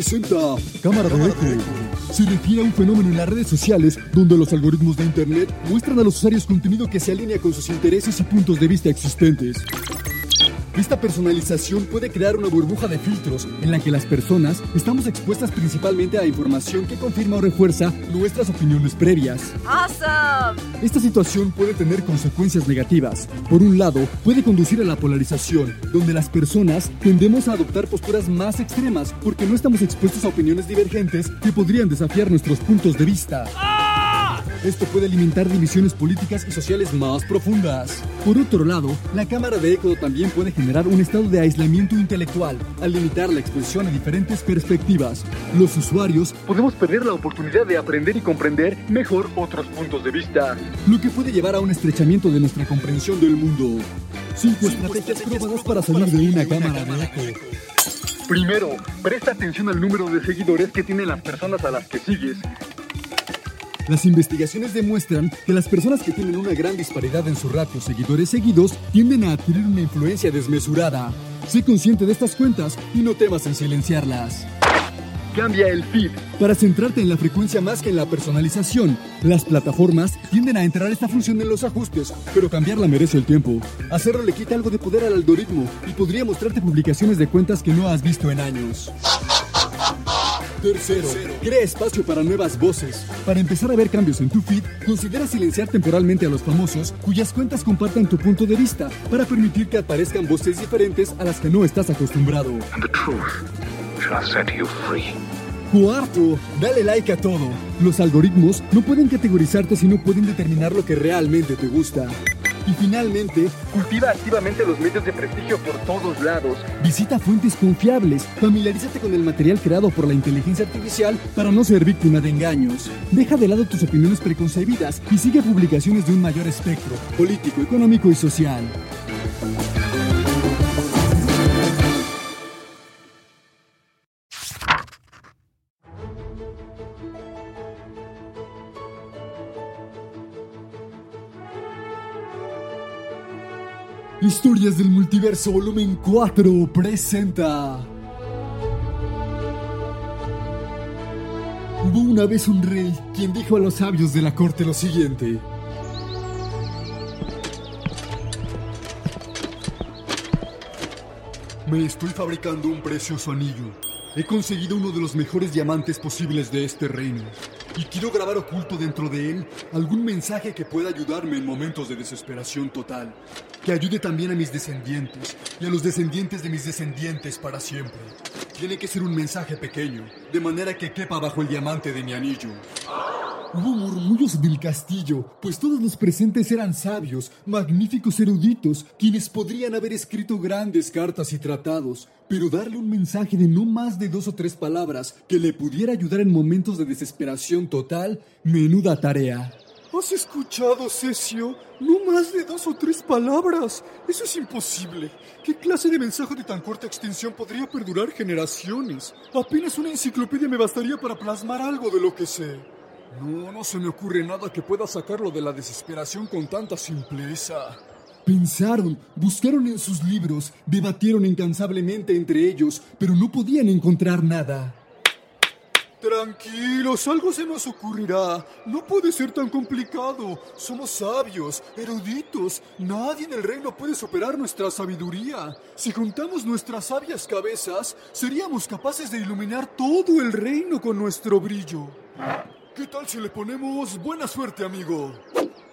Presenta Cámara de Eco. Se refiere a un fenómeno en las redes sociales donde los algoritmos de Internet muestran a los usuarios contenido que se alinea con sus intereses y puntos de vista existentes. Esta personalización puede crear una burbuja de filtros en la que las personas estamos expuestas principalmente a información que confirma o refuerza nuestras opiniones previas. Awesome. Esta situación puede tener consecuencias negativas. Por un lado, puede conducir a la polarización, donde las personas tendemos a adoptar posturas más extremas porque no estamos expuestos a opiniones divergentes que podrían desafiar nuestros puntos de vista. Esto puede alimentar divisiones políticas y sociales más profundas. Por otro lado, la cámara de eco también puede generar un estado de aislamiento intelectual al limitar la exposición a diferentes perspectivas. Los usuarios podemos perder la oportunidad de aprender y comprender mejor otros puntos de vista, lo que puede llevar a un estrechamiento de nuestra comprensión del mundo. Cinco estrategias probadas para salir de una cámara de eco. Primero, presta atención al número de seguidores que tienen las personas a las que sigues. Las investigaciones demuestran que las personas que tienen una gran disparidad en su ratio seguidores seguidos tienden a adquirir una influencia desmesurada. Sé consciente de estas cuentas y no temas en silenciarlas. Cambia el feed. Para centrarte en la frecuencia más que en la personalización, las plataformas tienden a entrar esta función en los ajustes, pero cambiarla merece el tiempo. Hacerlo le quita algo de poder al algoritmo y podría mostrarte publicaciones de cuentas que no has visto en años. Tercero, crea espacio para nuevas voces. Para empezar a ver cambios en tu feed, considera silenciar temporalmente a los famosos cuyas cuentas compartan tu punto de vista para permitir que aparezcan voces diferentes a las que no estás acostumbrado. and the truth shall set you free. Cuarto, dale like a todo. Los algoritmos no pueden categorizarte si no pueden determinar lo que realmente te gusta. Y finalmente, cultiva activamente los medios de prestigio por todos lados. Visita fuentes confiables. Familiarízate con el material creado por la inteligencia artificial para no ser víctima de engaños. Deja de lado tus opiniones preconcebidas y sigue publicaciones de un mayor espectro, político, económico y social. Historias del Multiverso Volumen 4 presenta. Hubo una vez un rey quien dijo a los sabios de la corte lo siguiente. Me estoy fabricando un precioso anillo. He conseguido uno de los mejores diamantes posibles de este reino. Y quiero grabar oculto dentro de él algún mensaje que pueda ayudarme en momentos de desesperación total. Que ayude también a mis descendientes y a los descendientes de mis descendientes para siempre. Tiene que ser un mensaje pequeño, de manera que quepa bajo el diamante de mi anillo. Hubo murmullos del castillo, pues todos los presentes eran sabios, magníficos eruditos, quienes podrían haber escrito grandes cartas y tratados, pero darle un mensaje de no más de dos o tres palabras que le pudiera ayudar en momentos de desesperación total, menuda tarea. ¿Has escuchado, Cesio? No más de dos o tres palabras. Eso es imposible. ¿Qué clase de mensaje de tan corta extensión podría perdurar generaciones? Apenas una enciclopedia me bastaría para plasmar algo de lo que sé. No, no se me ocurre nada que pueda sacarlo de la desesperación con tanta simpleza. Pensaron, buscaron en sus libros, debatieron incansablemente entre ellos, pero no podían encontrar nada. Tranquilos, algo se nos ocurrirá. No puede ser tan complicado. Somos sabios, eruditos. Nadie en el reino puede superar nuestra sabiduría. Si juntamos nuestras sabias cabezas, seríamos capaces de iluminar todo el reino con nuestro brillo. ¿Qué tal si le ponemos buena suerte, amigo?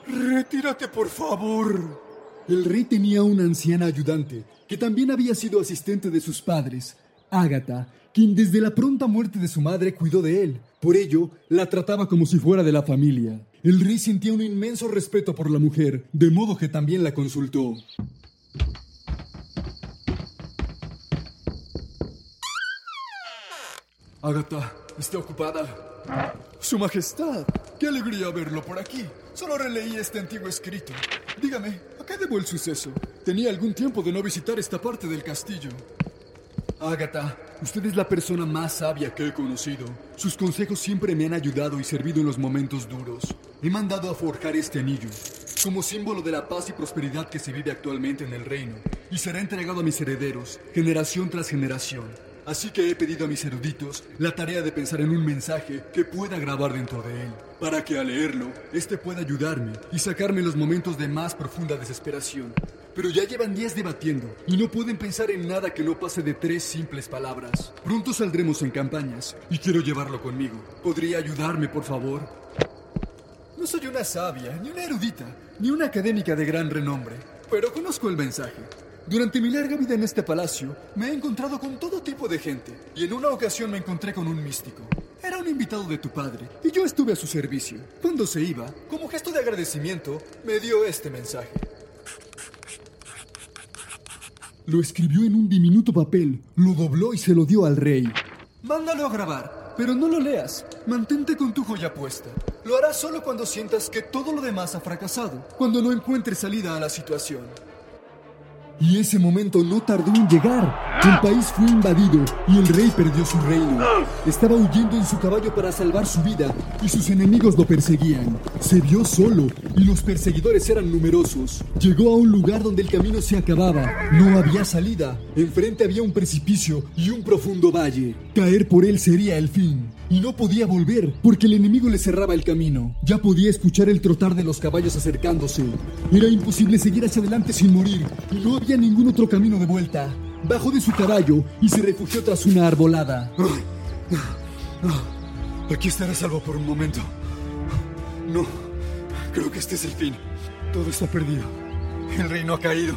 Retírate, por favor. El rey tenía una anciana ayudante, que también había sido asistente de sus padres, Ágata, quien desde la pronta muerte de su madre cuidó de él. Por ello, la trataba como si fuera de la familia. El rey sentía un inmenso respeto por la mujer, de modo que también la consultó. Ágata, ¿está ocupada? Su Majestad, qué alegría verlo por aquí. Solo releí este antiguo escrito. Dígame, ¿a qué debo el suceso? Tenía algún tiempo de no visitar esta parte del castillo. Ágata, usted es la persona más sabia que he conocido. Sus consejos siempre me han ayudado y servido en los momentos duros. He mandado a forjar este anillo, como símbolo de la paz y prosperidad que se vive actualmente en el reino, y será entregado a mis herederos, generación tras generación. Así que he pedido a mis eruditos la tarea de pensar en un mensaje que pueda grabar dentro de él, para que al leerlo, este pueda ayudarme y sacarme los momentos de más profunda desesperación. Pero ya llevan días debatiendo y no pueden pensar en nada que no pase de tres simples palabras. Pronto saldremos en campañas y quiero llevarlo conmigo. ¿Podría ayudarme, por favor? No soy una sabia, ni una erudita, ni una académica de gran renombre, pero conozco el mensaje. Durante mi larga vida en este palacio, me he encontrado con todo tipo de gente, y en una ocasión me encontré con un místico. Era un invitado de tu padre, y yo estuve a su servicio. Cuando se iba, como gesto de agradecimiento, me dio este mensaje. Lo escribió en un diminuto papel, lo dobló y se lo dio al rey. Mándalo a grabar, pero no lo leas. Mantente con tu joya puesta. Lo harás solo cuando sientas que todo lo demás ha fracasado, cuando no encuentres salida a la situación. Y ese momento no tardó en llegar. El país fue invadido y el rey perdió su reino. Estaba huyendo en su caballo para salvar su vida y sus enemigos lo perseguían. Se vio solo y los perseguidores eran numerosos. Llegó a un lugar donde el camino se acababa. No había salida. Enfrente había un precipicio y un profundo valle. Caer por él sería el fin. Y no podía volver porque el enemigo le cerraba el camino. Ya podía escuchar el trotar de los caballos acercándose. Era imposible seguir hacia adelante sin morir y no había ningún otro camino de vuelta. Bajó de su caballo y se refugió tras una arbolada. Aquí estaré salvo por un momento. No, creo que este es el fin. Todo está perdido. El reino ha caído.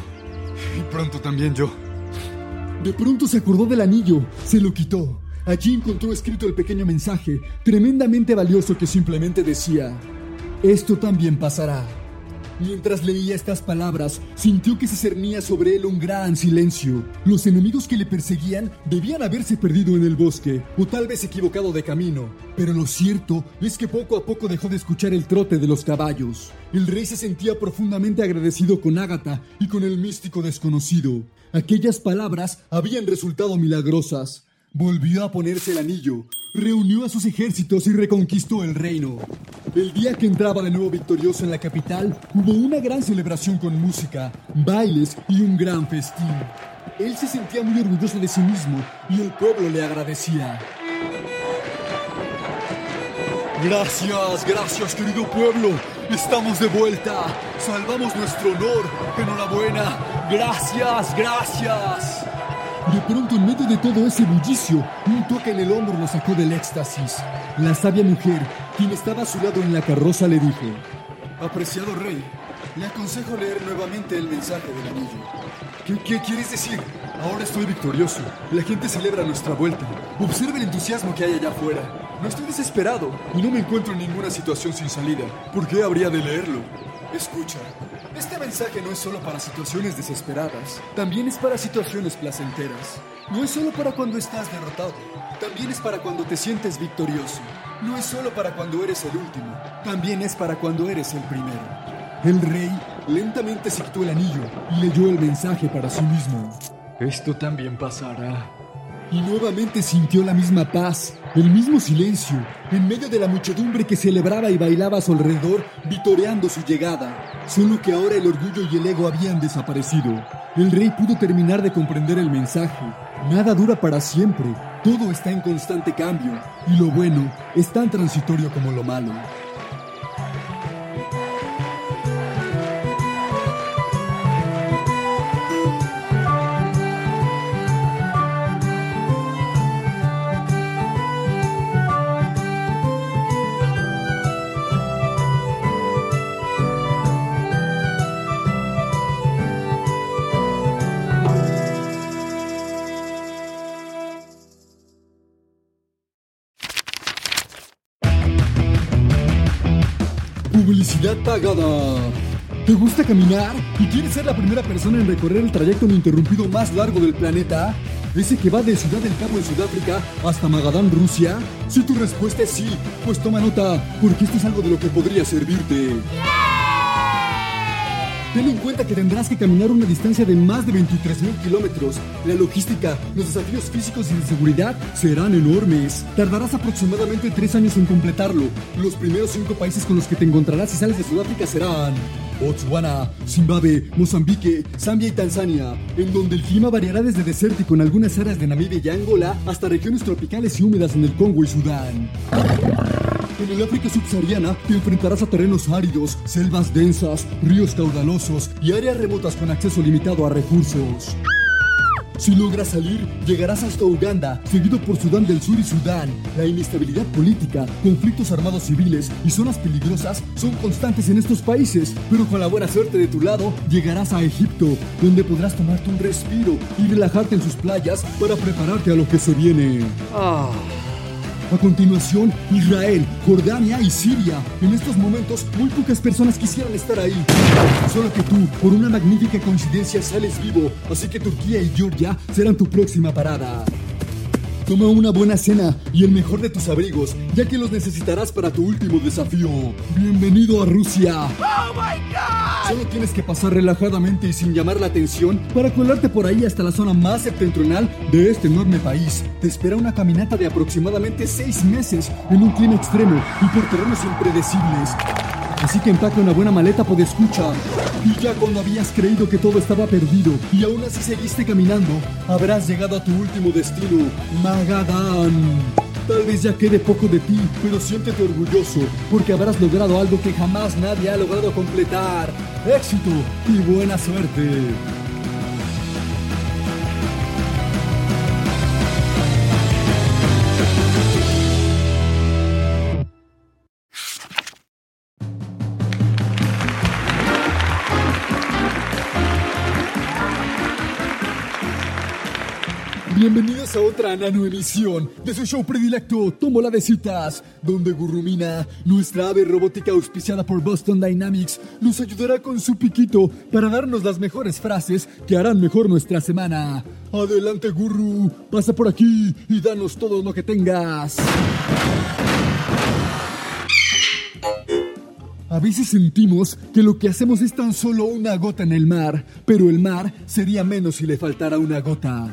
Y pronto también yo. De pronto se acordó del anillo, se lo quitó. Allí encontró escrito el pequeño mensaje, tremendamente valioso que simplemente decía, esto también pasará. Mientras leía estas palabras, sintió que se cernía sobre él un gran silencio. Los enemigos que le perseguían debían haberse perdido en el bosque, o tal vez equivocado de camino. Pero lo cierto es que poco a poco dejó de escuchar el trote de los caballos. El rey se sentía profundamente agradecido con Ágata y con el místico desconocido. Aquellas palabras habían resultado milagrosas. Volvió a ponerse el anillo, reunió a sus ejércitos y reconquistó el reino. El día que entraba de nuevo victorioso en la capital, hubo una gran celebración con música, bailes y un gran festín. Él se sentía muy orgulloso de sí mismo y el pueblo le agradecía. Gracias, gracias querido pueblo. Estamos de vuelta. Salvamos nuestro honor. Enhorabuena. Gracias, gracias. De pronto, en medio de todo ese bullicio, un toque en el hombro lo sacó del éxtasis. La sabia mujer, quien estaba a su lado en la carroza, le dijo: Apreciado rey, le aconsejo leer nuevamente el mensaje del anillo. ¿Qué, qué quieres decir? Ahora estoy victorioso. La gente celebra nuestra vuelta. Observe el entusiasmo que hay allá afuera. No estoy desesperado y no me encuentro en ninguna situación sin salida. ¿Por qué habría de leerlo? Escucha, este mensaje no es solo para situaciones desesperadas, también es para situaciones placenteras. No es solo para cuando estás derrotado, también es para cuando te sientes victorioso. No es solo para cuando eres el último, también es para cuando eres el primero. El rey lentamente se quitó el anillo y leyó el mensaje para sí mismo. Esto también pasará. Y nuevamente sintió la misma paz, el mismo silencio, en medio de la muchedumbre que celebraba y bailaba a su alrededor, vitoreando su llegada. Solo que ahora el orgullo y el ego habían desaparecido. El rey pudo terminar de comprender el mensaje. Nada dura para siempre, todo está en constante cambio, y lo bueno es tan transitorio como lo malo. ¿Te gusta caminar y quieres ser la primera persona en recorrer el trayecto ininterrumpido más largo del planeta? ¿Ese que va de Ciudad del Cabo en Sudáfrica hasta Magadán, Rusia? Si tu respuesta es sí, pues toma nota, porque esto es algo de lo que podría servirte. Ten en cuenta que tendrás que caminar una distancia de más de 23.000 kilómetros. La logística, los desafíos físicos y de seguridad serán enormes. Tardarás aproximadamente tres años en completarlo. Los primeros cinco países con los que te encontrarás si sales de Sudáfrica serán Botswana, Zimbabue, Mozambique, Zambia y Tanzania, en donde el clima variará desde desértico en algunas áreas de Namibia y Angola hasta regiones tropicales y húmedas en el Congo y Sudán. En el África subsahariana te enfrentarás a terrenos áridos, selvas densas, ríos caudalosos y áreas remotas con acceso limitado a recursos. Si logras salir, llegarás hasta Uganda, seguido por Sudán del Sur y Sudán. La inestabilidad política, conflictos armados civiles y zonas peligrosas son constantes en estos países, pero con la buena suerte de tu lado, llegarás a Egipto, donde podrás tomarte un respiro y relajarte en sus playas para prepararte a lo que se viene. Ah. A continuación, Israel, Jordania y Siria. En estos momentos, muy pocas personas quisieran estar ahí. Solo que tú, por una magnífica coincidencia, sales vivo. Así que Turquía y Georgia serán tu próxima parada. Toma una buena cena y el mejor de tus abrigos, ya que los necesitarás para tu último desafío. Bienvenido a Rusia. ¡Oh, my God! Solo tienes que pasar relajadamente y sin llamar la atención para colarte por ahí hasta la zona más septentrional de este enorme país. Te espera una caminata de aproximadamente seis meses en un clima extremo y por terrenos impredecibles. Así que empaque una buena maleta por escucha. Y ya cuando habías creído que todo estaba perdido y aún así seguiste caminando, habrás llegado a tu último destino, Magadán. Tal vez ya quede poco de ti, pero siéntete orgulloso porque habrás logrado algo que jamás nadie ha logrado completar. Éxito y buena suerte. Bienvenidos a otra nanoemisión de su show predilecto Tómola de Citas, donde Gurrumina, nuestra ave robótica auspiciada por Boston Dynamics, nos ayudará con su piquito para darnos las mejores frases que harán mejor nuestra semana. Adelante, Gurru, pasa por aquí y danos todo lo que tengas. A veces sentimos que lo que hacemos es tan solo una gota en el mar, pero el mar sería menos si le faltara una gota.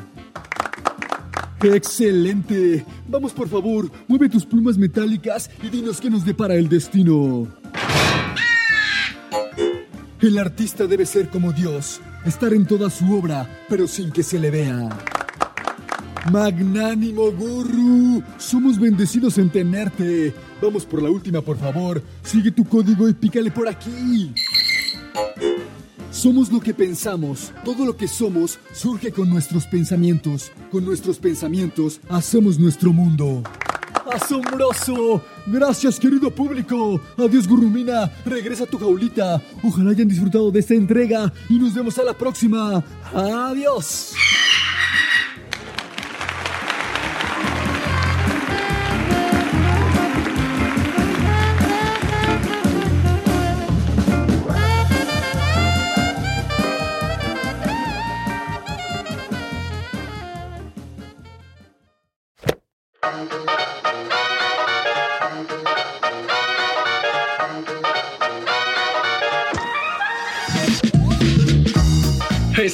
¡Excelente! Vamos por favor, mueve tus plumas metálicas y dinos qué nos depara el destino. El artista debe ser como Dios, estar en toda su obra, pero sin que se le vea. Magnánimo Gurru, somos bendecidos en tenerte. Vamos por la última, por favor. Sigue tu código y pícale por aquí. Somos lo que pensamos. Todo lo que somos surge con nuestros pensamientos. Con nuestros pensamientos hacemos nuestro mundo. ¡Asombroso! Gracias, querido público. Adiós, Gurrumina. Regresa a tu jaulita. Ojalá hayan disfrutado de esta entrega y nos vemos a la próxima. Adiós.